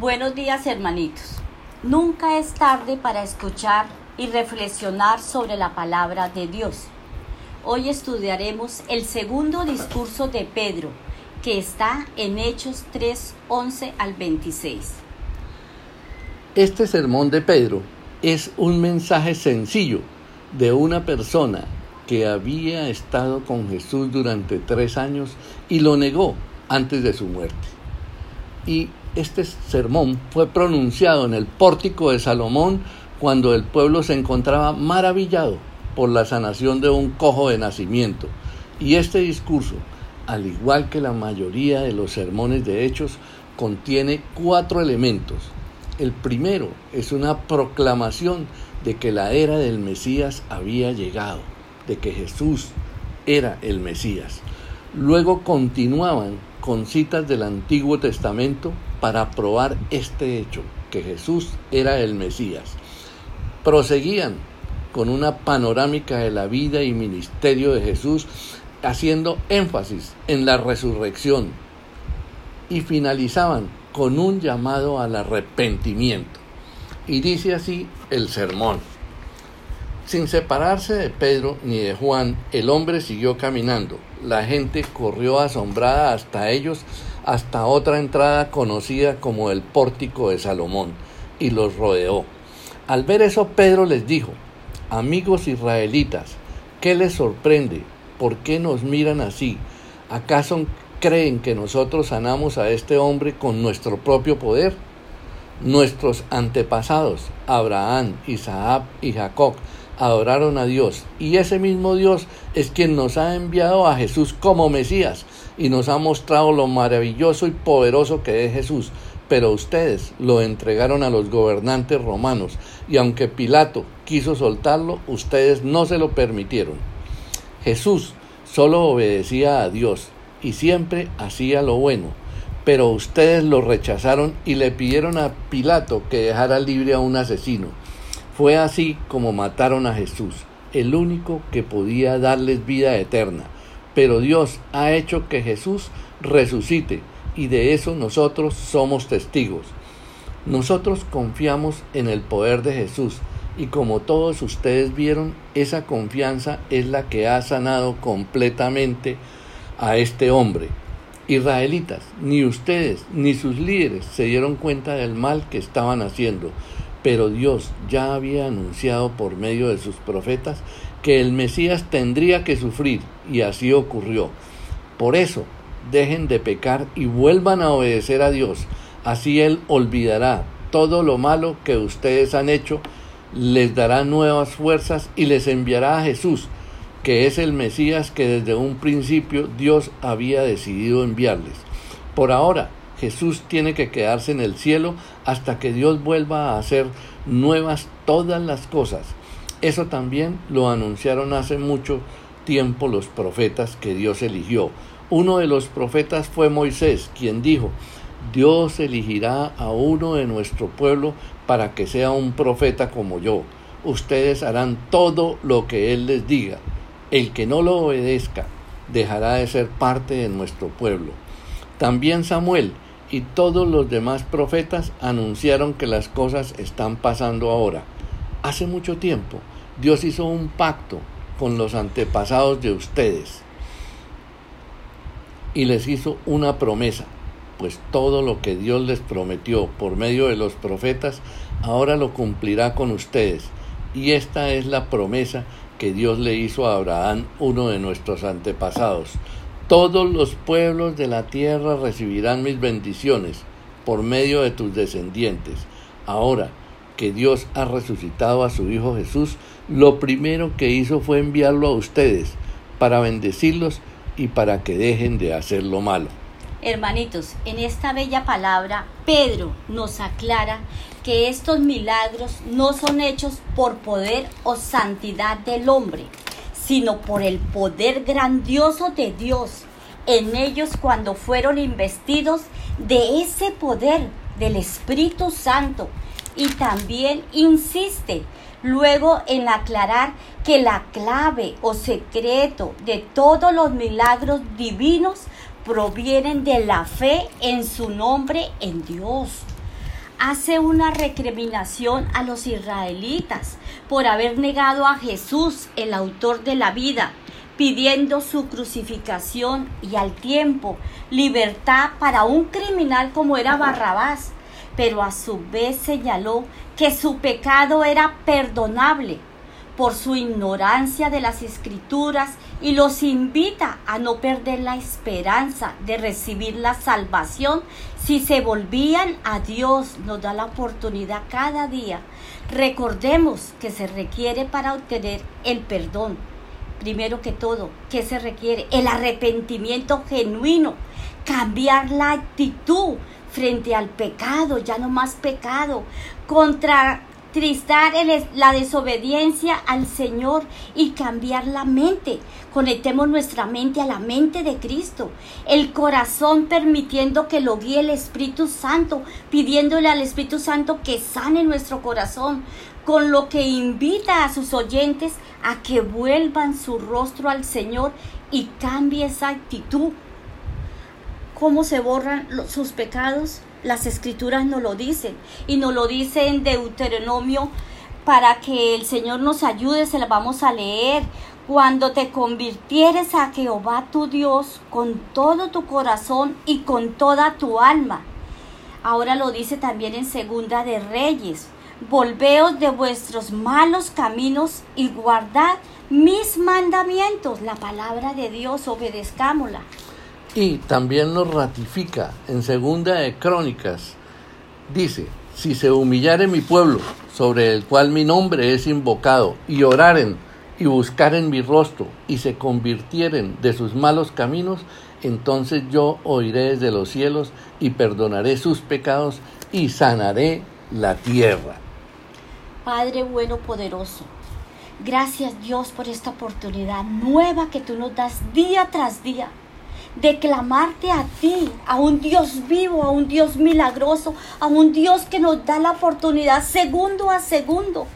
Buenos días hermanitos. Nunca es tarde para escuchar y reflexionar sobre la palabra de Dios. Hoy estudiaremos el segundo discurso de Pedro, que está en Hechos 3, 11 al 26. Este sermón de Pedro es un mensaje sencillo de una persona que había estado con Jesús durante tres años y lo negó antes de su muerte. Y este sermón fue pronunciado en el pórtico de Salomón cuando el pueblo se encontraba maravillado por la sanación de un cojo de nacimiento. Y este discurso, al igual que la mayoría de los sermones de hechos, contiene cuatro elementos. El primero es una proclamación de que la era del Mesías había llegado, de que Jesús era el Mesías. Luego continuaban con citas del Antiguo Testamento para probar este hecho, que Jesús era el Mesías. Proseguían con una panorámica de la vida y ministerio de Jesús, haciendo énfasis en la resurrección. Y finalizaban con un llamado al arrepentimiento. Y dice así el sermón. Sin separarse de Pedro ni de Juan, el hombre siguió caminando. La gente corrió asombrada hasta ellos hasta otra entrada conocida como el pórtico de Salomón, y los rodeó. Al ver eso, Pedro les dijo, Amigos israelitas, ¿qué les sorprende? ¿Por qué nos miran así? ¿Acaso creen que nosotros sanamos a este hombre con nuestro propio poder? Nuestros antepasados, Abraham, Isaac y Jacob, adoraron a Dios y ese mismo Dios es quien nos ha enviado a Jesús como Mesías y nos ha mostrado lo maravilloso y poderoso que es Jesús. Pero ustedes lo entregaron a los gobernantes romanos y aunque Pilato quiso soltarlo, ustedes no se lo permitieron. Jesús solo obedecía a Dios y siempre hacía lo bueno, pero ustedes lo rechazaron y le pidieron a Pilato que dejara libre a un asesino. Fue así como mataron a Jesús, el único que podía darles vida eterna. Pero Dios ha hecho que Jesús resucite y de eso nosotros somos testigos. Nosotros confiamos en el poder de Jesús y como todos ustedes vieron, esa confianza es la que ha sanado completamente a este hombre. Israelitas, ni ustedes ni sus líderes se dieron cuenta del mal que estaban haciendo, pero Dios ya había anunciado por medio de sus profetas que el Mesías tendría que sufrir, y así ocurrió. Por eso, dejen de pecar y vuelvan a obedecer a Dios, así Él olvidará todo lo malo que ustedes han hecho, les dará nuevas fuerzas y les enviará a Jesús, que es el Mesías que desde un principio Dios había decidido enviarles. Por ahora, Jesús tiene que quedarse en el cielo hasta que Dios vuelva a hacer nuevas todas las cosas. Eso también lo anunciaron hace mucho tiempo los profetas que Dios eligió. Uno de los profetas fue Moisés, quien dijo, Dios elegirá a uno de nuestro pueblo para que sea un profeta como yo. Ustedes harán todo lo que Él les diga. El que no lo obedezca dejará de ser parte de nuestro pueblo. También Samuel y todos los demás profetas anunciaron que las cosas están pasando ahora. Hace mucho tiempo Dios hizo un pacto con los antepasados de ustedes y les hizo una promesa, pues todo lo que Dios les prometió por medio de los profetas, ahora lo cumplirá con ustedes. Y esta es la promesa que Dios le hizo a Abraham, uno de nuestros antepasados. Todos los pueblos de la tierra recibirán mis bendiciones por medio de tus descendientes. Ahora que Dios ha resucitado a su Hijo Jesús, lo primero que hizo fue enviarlo a ustedes para bendecirlos y para que dejen de hacer lo malo. Hermanitos, en esta bella palabra, Pedro nos aclara que estos milagros no son hechos por poder o santidad del hombre, sino por el poder grandioso de Dios en ellos cuando fueron investidos de ese poder del Espíritu Santo. Y también insiste luego en aclarar que la clave o secreto de todos los milagros divinos provienen de la fe en su nombre en Dios. Hace una recriminación a los israelitas por haber negado a Jesús, el autor de la vida, pidiendo su crucificación y al tiempo libertad para un criminal como era Barrabás, pero a su vez señaló que su pecado era perdonable por su ignorancia de las escrituras y los invita a no perder la esperanza de recibir la salvación si se volvían a Dios. Nos da la oportunidad cada día. Recordemos que se requiere para obtener el perdón. Primero que todo, ¿qué se requiere? El arrepentimiento genuino, cambiar la actitud frente al pecado, ya no más pecado, contra tristar la desobediencia al Señor y cambiar la mente. Conectemos nuestra mente a la mente de Cristo. El corazón permitiendo que lo guíe el Espíritu Santo, pidiéndole al Espíritu Santo que sane nuestro corazón, con lo que invita a sus oyentes a que vuelvan su rostro al Señor y cambie esa actitud. ¿Cómo se borran sus pecados? Las escrituras nos lo dicen y nos lo dice en Deuteronomio para que el Señor nos ayude, se la vamos a leer. Cuando te convirtieres a Jehová tu Dios con todo tu corazón y con toda tu alma. Ahora lo dice también en Segunda de Reyes. Volveos de vuestros malos caminos y guardad mis mandamientos. La palabra de Dios, obedezcámosla. Y también nos ratifica en segunda de Crónicas. Dice, si se humillare mi pueblo, sobre el cual mi nombre es invocado, y oraren y buscaren mi rostro, y se convirtieren de sus malos caminos, entonces yo oiré desde los cielos y perdonaré sus pecados y sanaré la tierra. Padre bueno, poderoso, gracias Dios por esta oportunidad nueva que tú nos das día tras día de clamarte a ti, a un Dios vivo, a un Dios milagroso, a un Dios que nos da la oportunidad segundo a segundo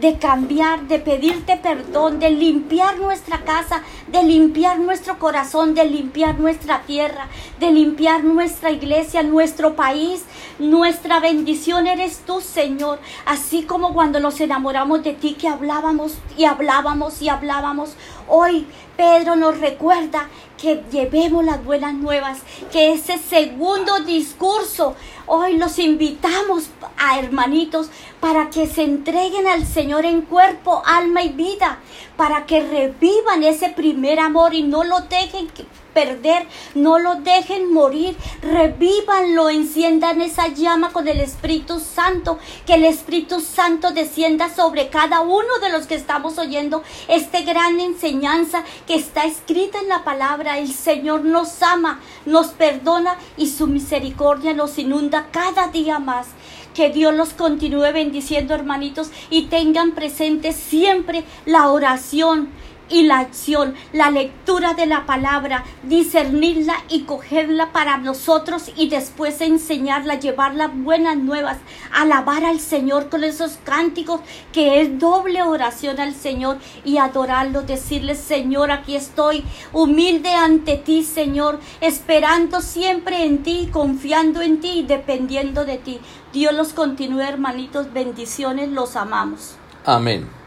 de cambiar, de pedirte perdón, de limpiar nuestra casa, de limpiar nuestro corazón, de limpiar nuestra tierra, de limpiar nuestra iglesia, nuestro país. Nuestra bendición eres tú, Señor. Así como cuando nos enamoramos de ti, que hablábamos y hablábamos y hablábamos. Hoy Pedro nos recuerda que llevemos las buenas nuevas, que ese segundo discurso, hoy los invitamos hermanitos para que se entreguen al Señor en cuerpo, alma y vida, para que revivan ese primer amor y no lo dejen perder, no lo dejen morir, revívanlo, enciendan esa llama con el Espíritu Santo, que el Espíritu Santo descienda sobre cada uno de los que estamos oyendo esta gran enseñanza que está escrita en la palabra. El Señor nos ama, nos perdona y su misericordia nos inunda cada día más. Que Dios los continúe bendiciendo, hermanitos, y tengan presente siempre la oración y la acción, la lectura de la palabra, discernirla y cogerla para nosotros y después enseñarla, llevarla buenas nuevas, alabar al Señor con esos cánticos que es doble oración al Señor y adorarlo, decirle Señor, aquí estoy humilde ante ti, Señor, esperando siempre en ti, confiando en ti y dependiendo de ti. Dios los continúe, hermanitos, bendiciones, los amamos. Amén.